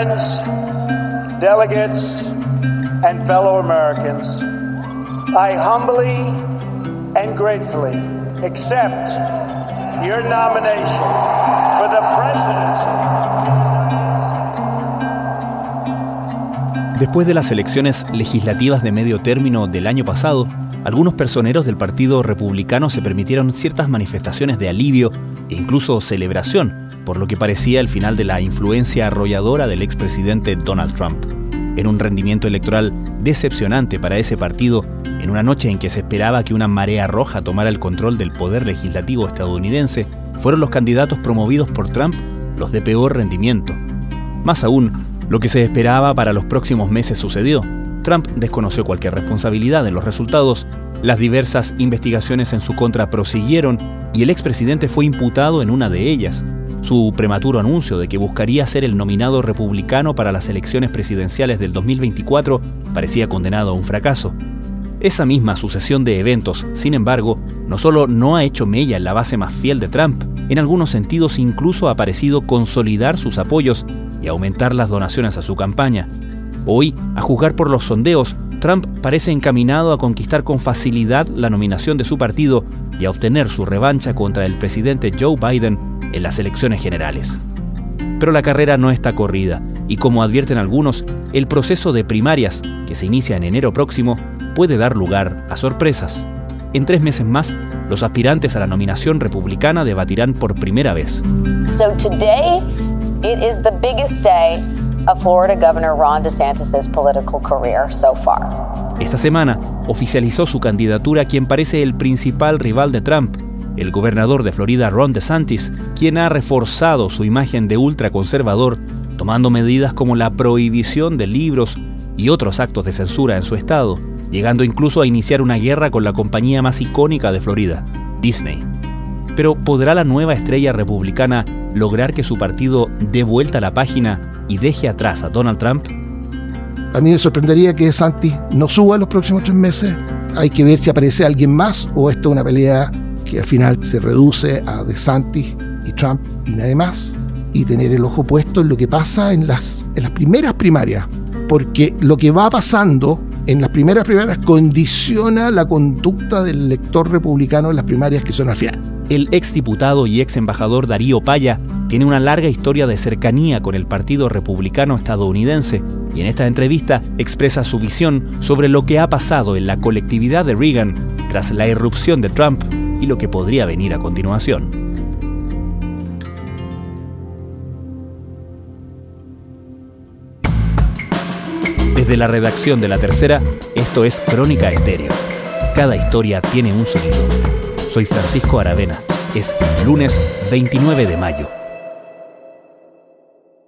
friends, delegates, and fellow Americans, I humbly and gratefully accept your nomination for the presidency. Después de las elecciones legislativas de medio término del año pasado, algunos personeros del Partido Republicano se permitieron ciertas manifestaciones de alivio e incluso celebración por lo que parecía el final de la influencia arrolladora del expresidente Donald Trump. En un rendimiento electoral decepcionante para ese partido, en una noche en que se esperaba que una marea roja tomara el control del poder legislativo estadounidense, fueron los candidatos promovidos por Trump los de peor rendimiento. Más aún, lo que se esperaba para los próximos meses sucedió. Trump desconoció cualquier responsabilidad en los resultados, las diversas investigaciones en su contra prosiguieron y el expresidente fue imputado en una de ellas. Su prematuro anuncio de que buscaría ser el nominado republicano para las elecciones presidenciales del 2024 parecía condenado a un fracaso. Esa misma sucesión de eventos, sin embargo, no solo no ha hecho mella en la base más fiel de Trump, en algunos sentidos incluso ha parecido consolidar sus apoyos y aumentar las donaciones a su campaña. Hoy, a juzgar por los sondeos, Trump parece encaminado a conquistar con facilidad la nominación de su partido y a obtener su revancha contra el presidente Joe Biden en las elecciones generales. Pero la carrera no está corrida y como advierten algunos, el proceso de primarias, que se inicia en enero próximo, puede dar lugar a sorpresas. En tres meses más, los aspirantes a la nominación republicana debatirán por primera vez. So today, it is the biggest day of Florida Governor Ron DeSantis' political career so far. Esta semana oficializó su candidatura quien parece el principal rival de Trump, el gobernador de Florida Ron DeSantis, quien ha reforzado su imagen de ultraconservador, tomando medidas como la prohibición de libros y otros actos de censura en su estado, llegando incluso a iniciar una guerra con la compañía más icónica de Florida, Disney. Pero ¿podrá la nueva estrella republicana lograr que su partido dé vuelta a la página y deje atrás a Donald Trump? A mí me sorprendería que DeSantis no suba en los próximos tres meses. Hay que ver si aparece alguien más o esto es una pelea que al final se reduce a DeSantis y Trump y nadie más. Y tener el ojo puesto en lo que pasa en las, en las primeras primarias. Porque lo que va pasando en las primeras primarias condiciona la conducta del elector republicano en las primarias que son al final. El exdiputado y ex embajador Darío Paya tiene una larga historia de cercanía con el Partido Republicano estadounidense y en esta entrevista expresa su visión sobre lo que ha pasado en la colectividad de Reagan tras la irrupción de Trump y lo que podría venir a continuación. Desde la redacción de La Tercera, esto es Crónica Estéreo. Cada historia tiene un sonido. Soy Francisco Aravena. Es lunes 29 de mayo.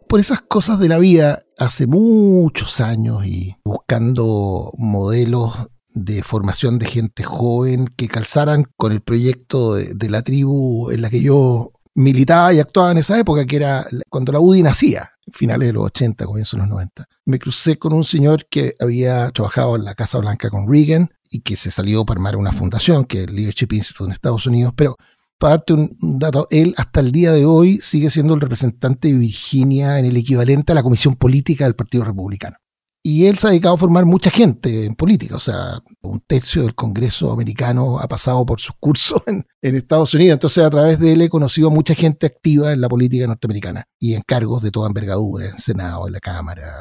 Por esas cosas de la vida, hace muchos años y buscando modelos de formación de gente joven que calzaran con el proyecto de, la tribu en la que yo militaba y actuaba en esa época, que era cuando la UDI nacía, finales de los 80, comienzos de los 90. Me crucé con un señor que había trabajado en la Casa Blanca con Reagan y que se salió para armar una fundación, que es el Leadership Institute en Estados Unidos, pero para darte un dato, él hasta el día de hoy sigue siendo el representante de Virginia en el equivalente a la Comisión Política del Partido Republicano. Y él se ha dedicado a formar mucha gente en política, o sea, un tercio del Congreso americano ha pasado por sus cursos en, Estados Unidos, entonces a través de él he conocido a mucha gente activa en la política norteamericana y en cargos de toda envergadura, en Senado, en la Cámara,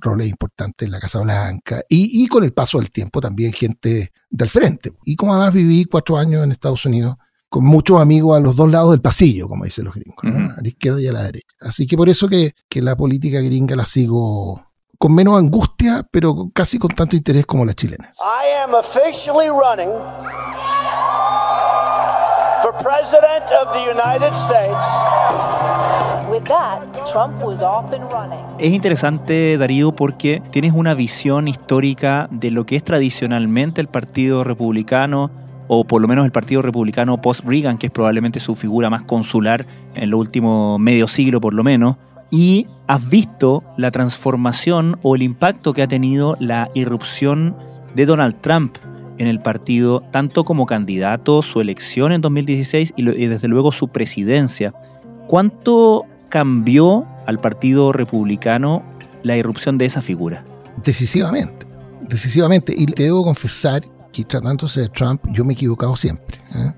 roles importantes en la Casa Blanca y, y con el paso del tiempo también gente del frente. Y como además viví cuatro años en Estados Unidos, con muchos amigos a los dos lados del pasillo, como dicen los gringos, a la izquierda y a la derecha. Así que por eso que, que la política gringa la sigo con menos angustia, pero casi con tanto interés como la chilena. I am officially running for president of the United States. With that, Trump was off and running. Es interesante, Darío, porque tienes una visión histórica de lo que es tradicionalmente el Partido Republicano o por lo menos el Partido Republicano post-Reagan, que es probablemente su figura más consular en el último medio siglo por lo menos, y has visto la transformación o el impacto que ha tenido la irrupción de Donald Trump en el partido, tanto como candidato, su elección en 2016 y, desde luego su presidencia. ¿Cuánto cambió al Partido Republicano la irrupción de esa figura? Decisivamente, decisivamente. Y te debo confesar que tratándose de Trump, yo me he equivocado siempre. ¿eh?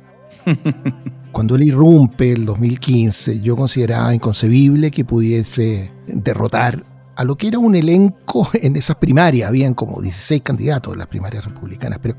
Cuando él irrumpe el 2015, yo consideraba inconcebible que pudiese derrotar a lo que era un elenco en esas primarias. Habían como 16 candidatos en las primarias republicanas, pero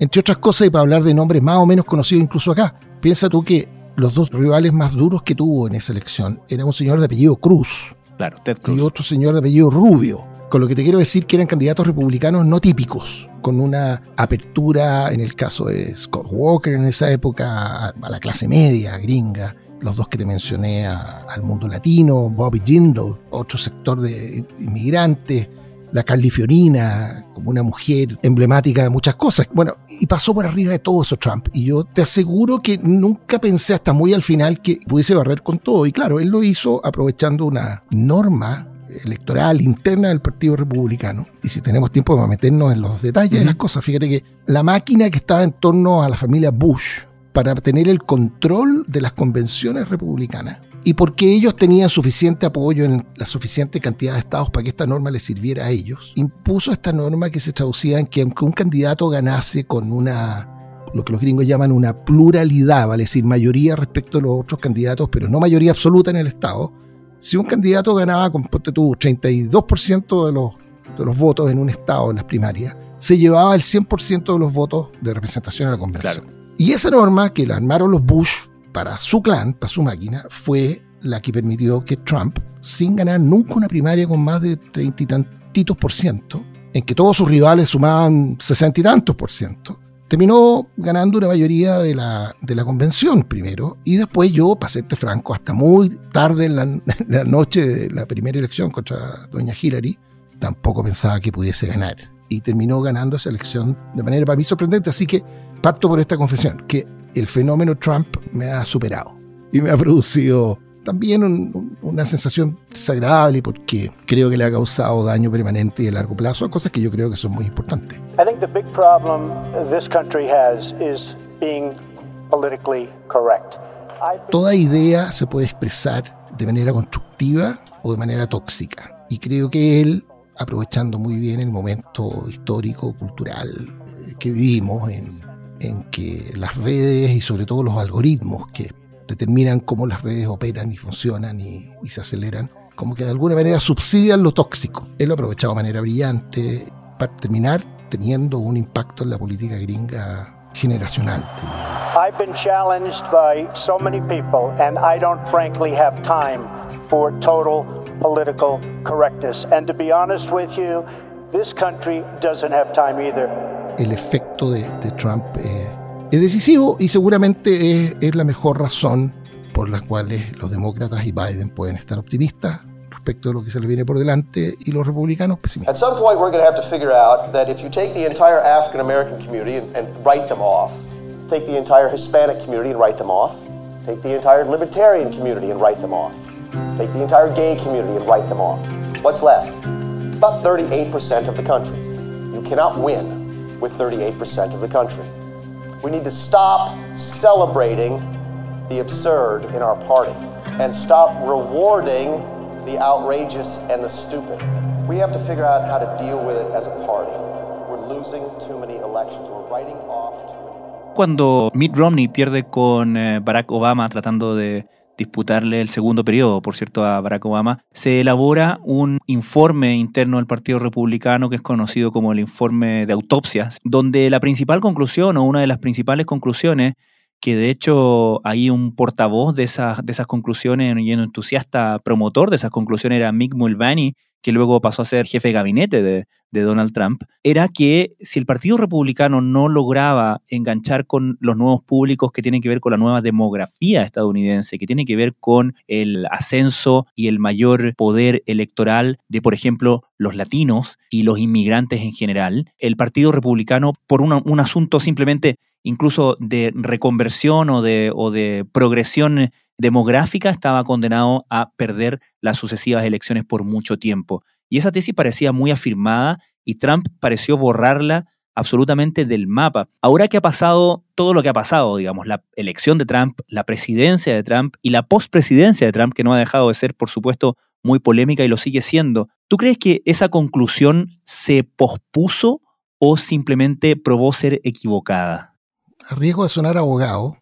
entre otras cosas, y para hablar de nombres más o menos conocidos incluso acá, piensa tú que los dos rivales más duros que tuvo en esa elección era un señor de apellido Cruz. Claro, Ted Cruz. Y otro señor de apellido Rubio. Con lo que te quiero decir que eran candidatos republicanos no típicos, con una apertura, en el caso de Scott Walker en esa época, a la clase media gringa, los dos que te mencioné al mundo latino, Bobby Jindal, otro sector de inmigrantes, la Carly Fiorina como una mujer emblemática de muchas cosas. Bueno, y pasó por arriba de todo eso Trump. Y yo te aseguro que nunca pensé hasta muy al final que pudiese barrer con todo. Y claro, él lo hizo aprovechando una norma electoral interna del Partido Republicano. Y si tenemos tiempo vamos a meternos en los detalles de las cosas. Fíjate que la máquina que estaba en torno a la familia Bush para tener el control de las convenciones republicanas y porque ellos tenían suficiente apoyo en la suficiente cantidad de estados para que esta norma les sirviera a ellos, impuso esta norma que se traducía en que aunque un candidato ganase con una lo que los gringos llaman una pluralidad, vale decir, mayoría respecto a los otros candidatos, pero no mayoría absoluta en el Estado. Si un candidato ganaba con, ponte tú, 32% de los, de los votos en un Estado en las primarias, se llevaba el 100% de los votos de representación a la convención. Y esa norma que la armaron los Bush para su clan, para su máquina, fue la que permitió que Trump, sin ganar nunca una primaria con más de treinta y tantitos por ciento, en que todos sus rivales sumaban sesenta y tantos por ciento, terminó ganando una mayoría de la, de la convención primero, y después yo, para serte franco, hasta muy tarde en la, en la noche de la primera elección contra doña Hillary, tampoco pensaba que pudiese ganar. Y terminó ganando esa elección de manera para mí sorprendente. Así que Parto por esta confesión, que el fenómeno Trump me ha superado y me ha producido también una sensación desagradable porque creo que le ha causado daño permanente y a largo plazo a cosas que yo creo que son muy importantes. I think the big problem this country has is being politically correct. Toda idea se puede expresar de manera constructiva o de manera tóxica. Y creo que él, aprovechando muy bien el momento histórico, cultural que vivimos en en que las redes y sobre todo los algoritmos que determinan cómo las redes operan y funcionan y, se aceleran, como que de alguna manera subsidian lo tóxico. Él lo ha aprovechado de manera brillante para terminar teniendo un impacto en la política gringa generacional. I've been challenged by so many people and I don't frankly have time for total political correctness. And to be honest with you, this country doesn't have time either el efecto de, Trump eh, es decisivo y seguramente es, la mejor razón por la cual los demócratas y Biden pueden estar optimistas respecto de lo que se les viene por delante y los republicanos pesimistas. At some point we're going to have to figure out that if you take the entire African American community and, and write them off, take the entire Hispanic community and write them off, take the entire libertarian community and write them off, take the entire gay community and write them off. What's left? About 38% of the country. You cannot win with 38% of the country. We need to stop celebrating the absurd in our party and stop rewarding the outrageous and the stupid. We have to figure out how to deal with it as a party. We're losing too many elections. We're writing off too many. Cuando Mitt Romney pierde con eh, Barack Obama tratando de disputarle el segundo periodo, por cierto, a Barack Obama, se elabora un informe interno del Partido Republicano que es conocido como el informe de autopsias, donde la principal conclusión o una de las principales conclusiones que de hecho hay un portavoz de esas, de esas conclusiones y un entusiasta promotor de esas conclusiones era Mick Mulvaney, que luego pasó a ser jefe de gabinete de, Donald Trump, era que si el Partido Republicano no lograba enganchar con los nuevos públicos que tienen que ver con la nueva demografía estadounidense, que tiene que ver con el ascenso y el mayor poder electoral de, por ejemplo, los latinos y los inmigrantes en general, el Partido Republicano, por un asunto simplemente incluso de reconversión o de, o de progresión demográfica estaba condenado a perder las sucesivas elecciones por mucho tiempo. Y esa tesis parecía muy afirmada y Trump pareció borrarla absolutamente del mapa. Ahora que ha pasado todo lo que ha pasado, digamos, la elección de Trump, la presidencia de Trump y la postpresidencia de Trump, que no ha dejado de ser, por supuesto, muy polémica y lo sigue siendo. ¿Tú crees que esa conclusión se pospuso o simplemente probó ser equivocada? A riesgo de sonar abogado,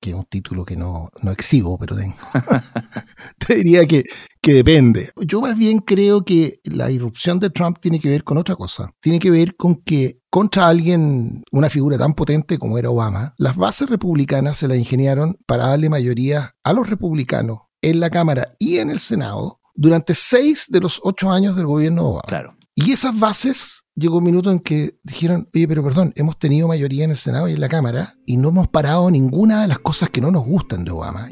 que es un título que no, no exhibo, pero tengo. Te diría que, que depende. Yo más bien creo que la irrupción de Trump tiene que ver con otra cosa. Tiene que ver con que contra alguien, una figura tan potente como era Obama, las bases republicanas se la ingeniaron para darle mayoría a los republicanos en la Cámara y en el Senado durante seis de los ocho años del gobierno Obama. Claro. Y esas bases llegó un minuto en que dijeron, oye, pero perdón, hemos tenido mayoría en el Senado y en la Cámara y no hemos parado ninguna de las cosas que no nos gustan de Obama.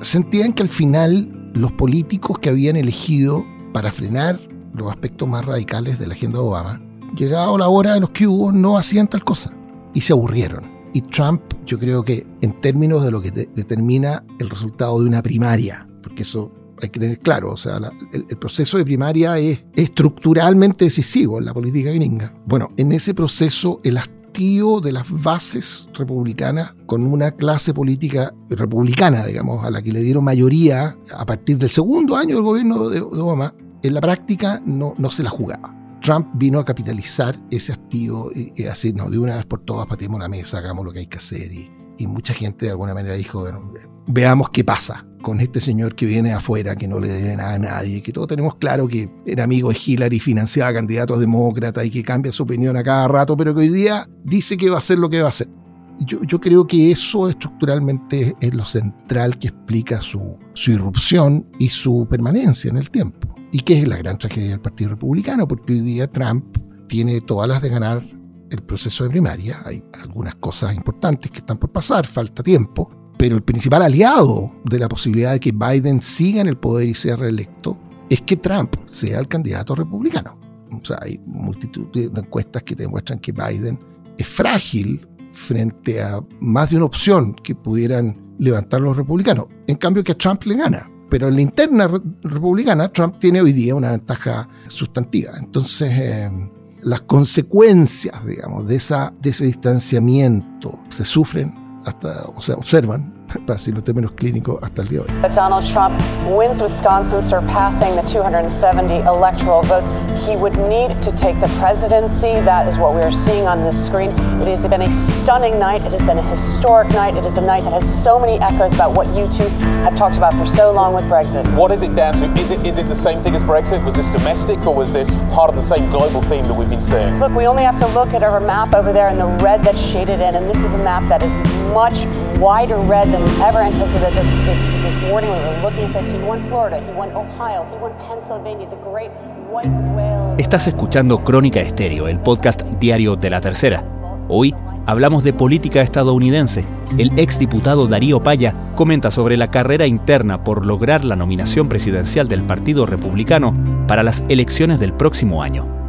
Sentían que al final los políticos que habían elegido para frenar los aspectos más radicales de la agenda de Obama, llegado la hora de los que hubo, no hacían tal cosa y se aburrieron. Y Trump, yo creo que en términos de lo que determina el resultado de una primaria, porque eso hay que tener claro, o sea, el, proceso de primaria es estructuralmente decisivo en la política gringa. Bueno, en ese proceso el hastío de las bases republicanas con una clase política republicana, digamos, a la que le dieron mayoría a partir del segundo año del gobierno de, Obama, en la práctica no, no se la jugaba. Trump vino a capitalizar ese hastío y, y así, no, de una vez por todas patemos la mesa, hagamos lo que hay que hacer y, y mucha gente de alguna manera dijo, bueno, veamos qué pasa con este señor que viene afuera, que no le debe nada a nadie, que todos tenemos claro que era amigo de Hillary, financiaba candidatos demócratas y que cambia su opinión a cada rato, pero que hoy día dice que va a hacer lo que va a hacer. Yo, yo creo que eso estructuralmente es lo central que explica su, su irrupción y su permanencia en el tiempo. Y que es la gran tragedia del Partido Republicano, porque hoy día Trump tiene todas las de ganar el proceso de primaria. Hay algunas cosas importantes que están por pasar, falta tiempo, pero el principal aliado de la posibilidad de que Biden siga en el poder y sea reelecto es que Trump sea el candidato republicano. O sea, hay multitud de encuestas que demuestran que Biden es frágil frente a más de una opción que pudieran levantar los republicanos. En cambio, que a Trump le gana. Pero en la interna republicana, Trump tiene hoy día una ventaja sustantiva. Entonces, eh, las consecuencias, digamos, de, esa, de ese distanciamiento se sufren hasta, o sea, observan para decirlo en términos clínicos, hasta el día de hoy. But Donald Trump wins Wisconsin, surpassing the 270 electoral votes. He would need to take the presidency. That is what we are seeing on this screen. It has been a stunning night. It has been a historic night. It is a night that has so many echoes about what you two have talked about for so long with Brexit. What is it down to? Is it is it the same thing as Brexit? Was this domestic or was this part of the same global theme that we've been seeing? Look, we only have to look at our map over there and the red that's shaded in, and this is a map that is much wider red this, morning we were looking at this. He won Florida, he won Ohio, he won Pennsylvania, the great white whale. Estás escuchando Crónica Estéreo, el podcast diario de la tercera. Hoy hablamos de política estadounidense. El exdiputado Darío Paya comenta sobre la carrera interna por lograr la nominación presidencial del Partido Republicano para las elecciones del próximo año.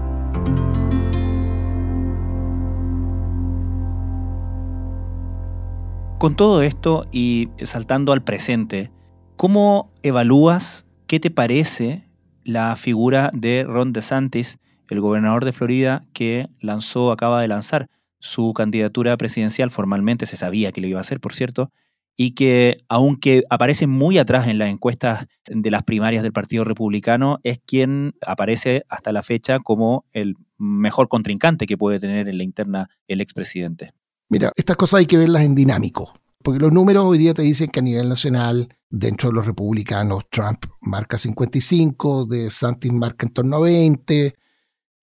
Con todo esto y saltando al presente, ¿cómo evalúas, qué te parece la figura de Ron DeSantis, el gobernador de Florida que lanzó, acaba de lanzar su candidatura presidencial formalmente, se sabía que lo iba a hacer, por cierto, y que aunque aparece muy atrás en las encuestas de las primarias del Partido Republicano, es quien aparece hasta la fecha como el mejor contrincante que puede tener en la interna el expresidente. Mira, estas cosas hay que verlas en dinámico, porque los números hoy día te dicen que a nivel nacional, dentro de los republicanos, Trump marca 55, de Santis marca en torno a 20,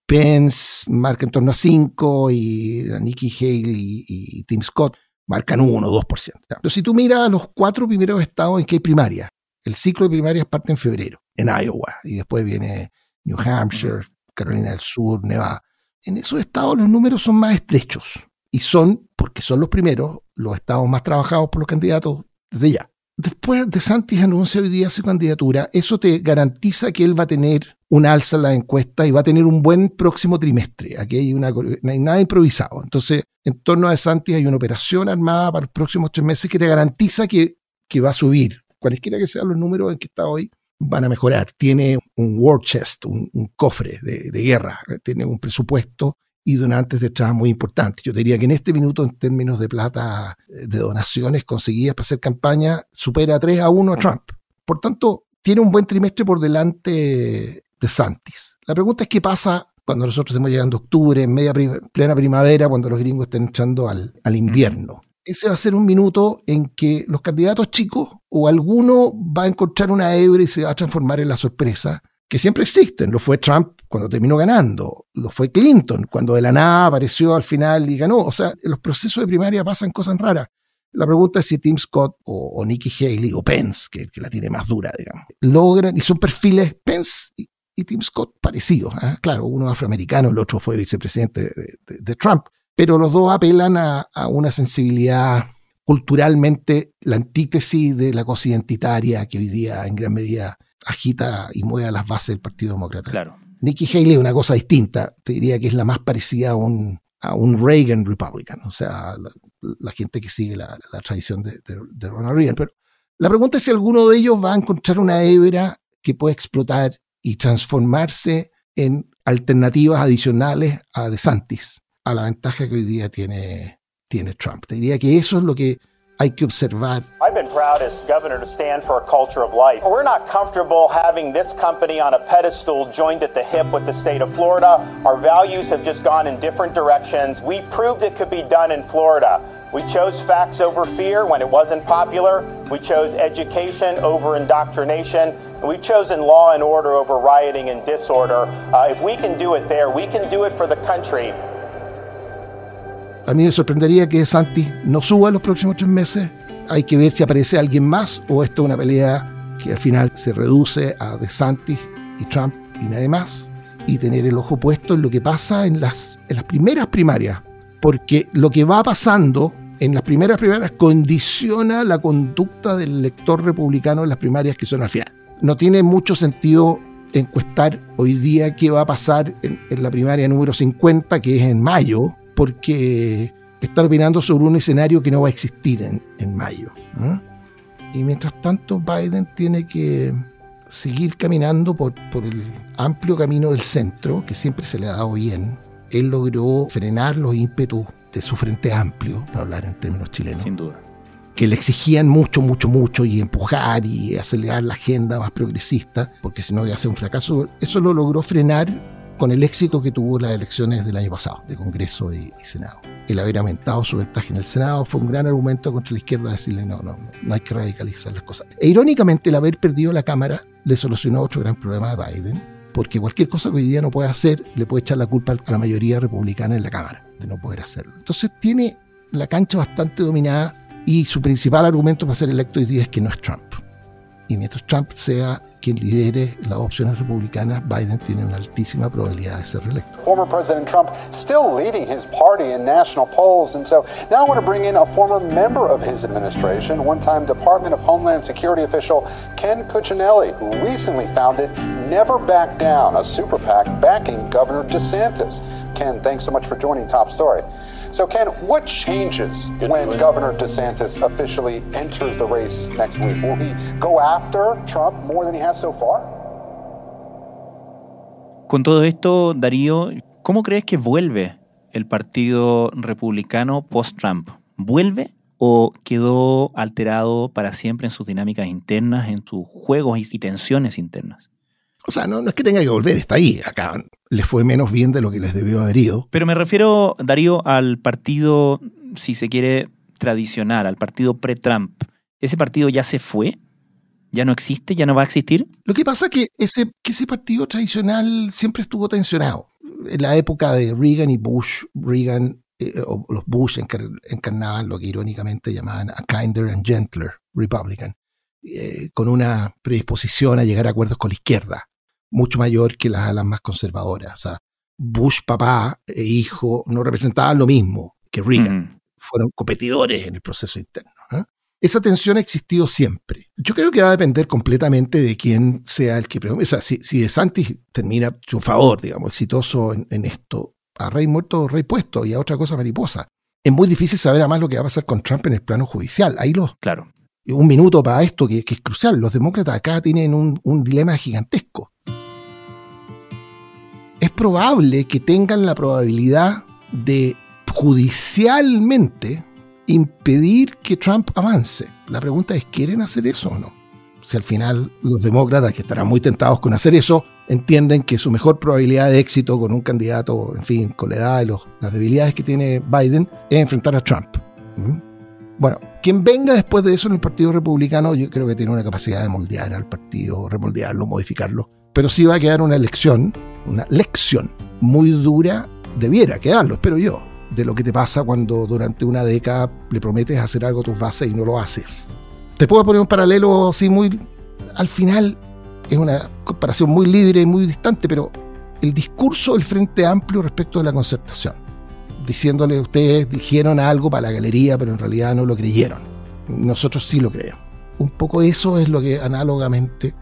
Pence marca en torno a 5 y Nikki Haley y, Tim Scott marcan 1 o 2%. Pero si tú miras los cuatro primeros estados en que hay primaria, el ciclo de primarias parte en febrero, en Iowa, y después viene New Hampshire, Carolina del Sur, Nevada. En esos estados los números son más estrechos y son, porque son los primeros, los estados más trabajados por los candidatos desde ya. Después de Santis anuncia hoy día su candidatura, eso te garantiza que él va a tener un alza en la encuesta y va a tener un buen próximo trimestre. Aquí hay una, no hay nada improvisado. Entonces, en torno a Santis hay una operación armada para los próximos tres meses que te garantiza que, que va a subir. Cualesquiera que sean los números en que está hoy, van a mejorar. Tiene un war chest, un, cofre de, de, guerra, tiene un presupuesto y donantes detrás muy importantes. Yo diría que en este minuto, en términos de plata, eh, de donaciones conseguidas para hacer campaña, supera 3 a 1 a Trump. Por tanto, tiene un buen trimestre por delante de Santis. La pregunta es qué pasa cuando nosotros estemos llegando a octubre, en media plena primavera, cuando los gringos estén entrando al, al invierno. Ese va a ser un minuto en que los candidatos chicos o alguno va a encontrar una hebra y se va a transformar en la sorpresa que siempre existen. Lo fue Trump cuando terminó ganando, lo fue Clinton cuando de la nada apareció al final y ganó. O sea, en los procesos de primaria pasan cosas raras. La pregunta es si Tim Scott o, Nikki Haley o Pence, que, que, la tiene más dura, digamos, logran, y son perfiles Pence y, y Tim Scott parecidos. ¿eh? Claro, uno afroamericano, el otro fue vicepresidente de, de, de Trump, pero los dos apelan a, a, una sensibilidad culturalmente, la antítesis de la cosa identitaria que hoy día en gran medida agita y mueve a las bases del Partido Demócrata. Claro. Nikki Haley es una cosa distinta, te diría que es la más parecida a un, a un Reagan Republican, o sea, la, la gente que sigue la, la tradición de, de, de, Ronald Reagan. Pero la pregunta es si alguno de ellos va a encontrar una hebra que pueda explotar y transformarse en alternativas adicionales a DeSantis, a la ventaja que hoy día tiene, tiene Trump. Te diría que eso es lo que hay que observar. I've been proud as governor to stand for a culture of life. We're not comfortable having this company on a pedestal joined at the hip with the state of Florida. Our values have just gone in different directions. We proved it could be done in Florida. We chose facts over fear when it wasn't popular. We chose education over indoctrination. And we've chosen law and order over rioting and disorder. Uh, if we can do it there, we can do it for the country. A mí me sorprendería que Santi no suba en los próximos tres meses. Hay que ver si aparece alguien más o esto es una pelea que al final se reduce a DeSantis y Trump y nadie más. Y tener el ojo puesto en lo que pasa en las, en las primeras primarias. Porque lo que va pasando en las primeras primarias condiciona la conducta del elector republicano en las primarias que son al final. No tiene mucho sentido encuestar hoy día qué va a pasar en, en la primaria número 50, que es en mayo, porque están opinando sobre un escenario que no va a existir en, en mayo. ¿eh? Y mientras tanto, Biden tiene que seguir caminando por, por, el amplio camino del centro, que siempre se le ha dado bien. Él logró frenar los ímpetus de su frente amplio, para hablar en términos chilenos. Sin duda. Que le exigían mucho, mucho, mucho y empujar y acelerar la agenda más progresista, porque si no iba a ser un fracaso. Eso lo logró frenar con el éxito que tuvo las elecciones del año pasado, de Congreso y, Senado. El haber aumentado su ventaja en el Senado fue un gran argumento contra la izquierda decirle no, no, no hay que radicalizar las cosas. E irónicamente el haber perdido la Cámara le solucionó otro gran problema de Biden, porque cualquier cosa que hoy día no puede hacer le puede echar la culpa a la mayoría republicana en la Cámara de no poder hacerlo. Entonces tiene la cancha bastante dominada y su principal argumento para ser electo hoy día es que no es Trump. Y mientras Trump sea quien lidere las opciones republicanas, Biden tiene una altísima probabilidad de ser reelecto. Former President Trump still leading his party in national polls, and so now I want to bring in a former member of his administration, one-time Department of Homeland Security official Ken Cuccinelli, who recently founded Never Back Down, a super PAC backing Governor DeSantis. Ken, thanks so much for joining Top Story. So, Ken, what changes Good when Governor DeSantis officially enters the race next week? Will he go after Trump more than he has so far? Con todo esto, Darío, ¿cómo crees que vuelve el Partido Republicano post-Trump? ¿Vuelve o quedó alterado para siempre en sus dinámicas internas, en sus juegos y tensiones internas? O sea, no, no, es que tenga que volver, está ahí. Acá les fue menos bien de lo que les debió haber ido. Pero me refiero, Darío, al partido, si se quiere, tradicional, al partido pre-Trump. ¿Ese partido ya se fue? ¿Ya no existe? ¿Ya no va a existir? Lo que pasa es que ese, que ese partido tradicional siempre estuvo tensionado. En la época de Reagan y Bush, Reagan eh, o los Bush encarnaban lo que irónicamente llamaban a kinder and gentler Republican, eh, con una predisposición a llegar a acuerdos con la izquierda mucho mayor que las alas más conservadoras. O sea, Bush papá e hijo no representaban lo mismo que Reagan. Mm. Fueron competidores en el proceso interno. ¿eh? Esa tensión ha existido siempre. Yo creo que va a depender completamente de quién sea el que... O sea, si, si DeSantis termina su favor, digamos, exitoso en, en, esto, a rey muerto, rey puesto, y a otra cosa mariposa. Es muy difícil saber además lo que va a pasar con Trump en el plano judicial. Ahí los... Claro. Un minuto para esto que, que es crucial. Los demócratas acá tienen un, un dilema gigantesco es probable que tengan la probabilidad de judicialmente impedir que Trump avance. La pregunta es, ¿quieren hacer eso o no? Si al final los demócratas, que estarán muy tentados con hacer eso, entienden que su mejor probabilidad de éxito con un candidato, en fin, con la edad y las debilidades que tiene Biden, es enfrentar a Trump. ¿Mm? Bueno, quien venga después de eso en el Partido Republicano, yo creo que tiene una capacidad de moldear al partido, remoldearlo, modificarlo. Pero sí va a quedar una lección, una lección muy dura, debiera quedarlo, espero yo, de lo que te pasa cuando durante una década le prometes hacer algo a tus bases y no lo haces. Te puedo poner un paralelo así muy... Al final es una comparación muy libre y muy distante, pero el discurso del Frente Amplio respecto de la concertación, diciéndole ustedes dijeron algo para la galería, pero en realidad no lo creyeron. Nosotros sí lo creemos. Un poco eso es lo que análogamente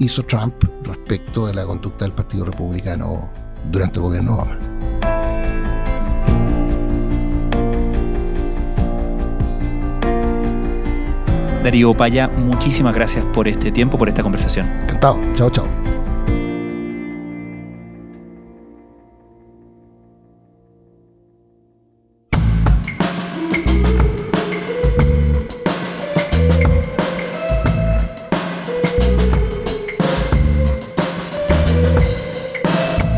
hizo Trump respecto de la conducta del Partido Republicano durante el gobierno Obama. Darío Paya, muchísimas gracias por este tiempo, por esta conversación. Encantado. Chao, chao.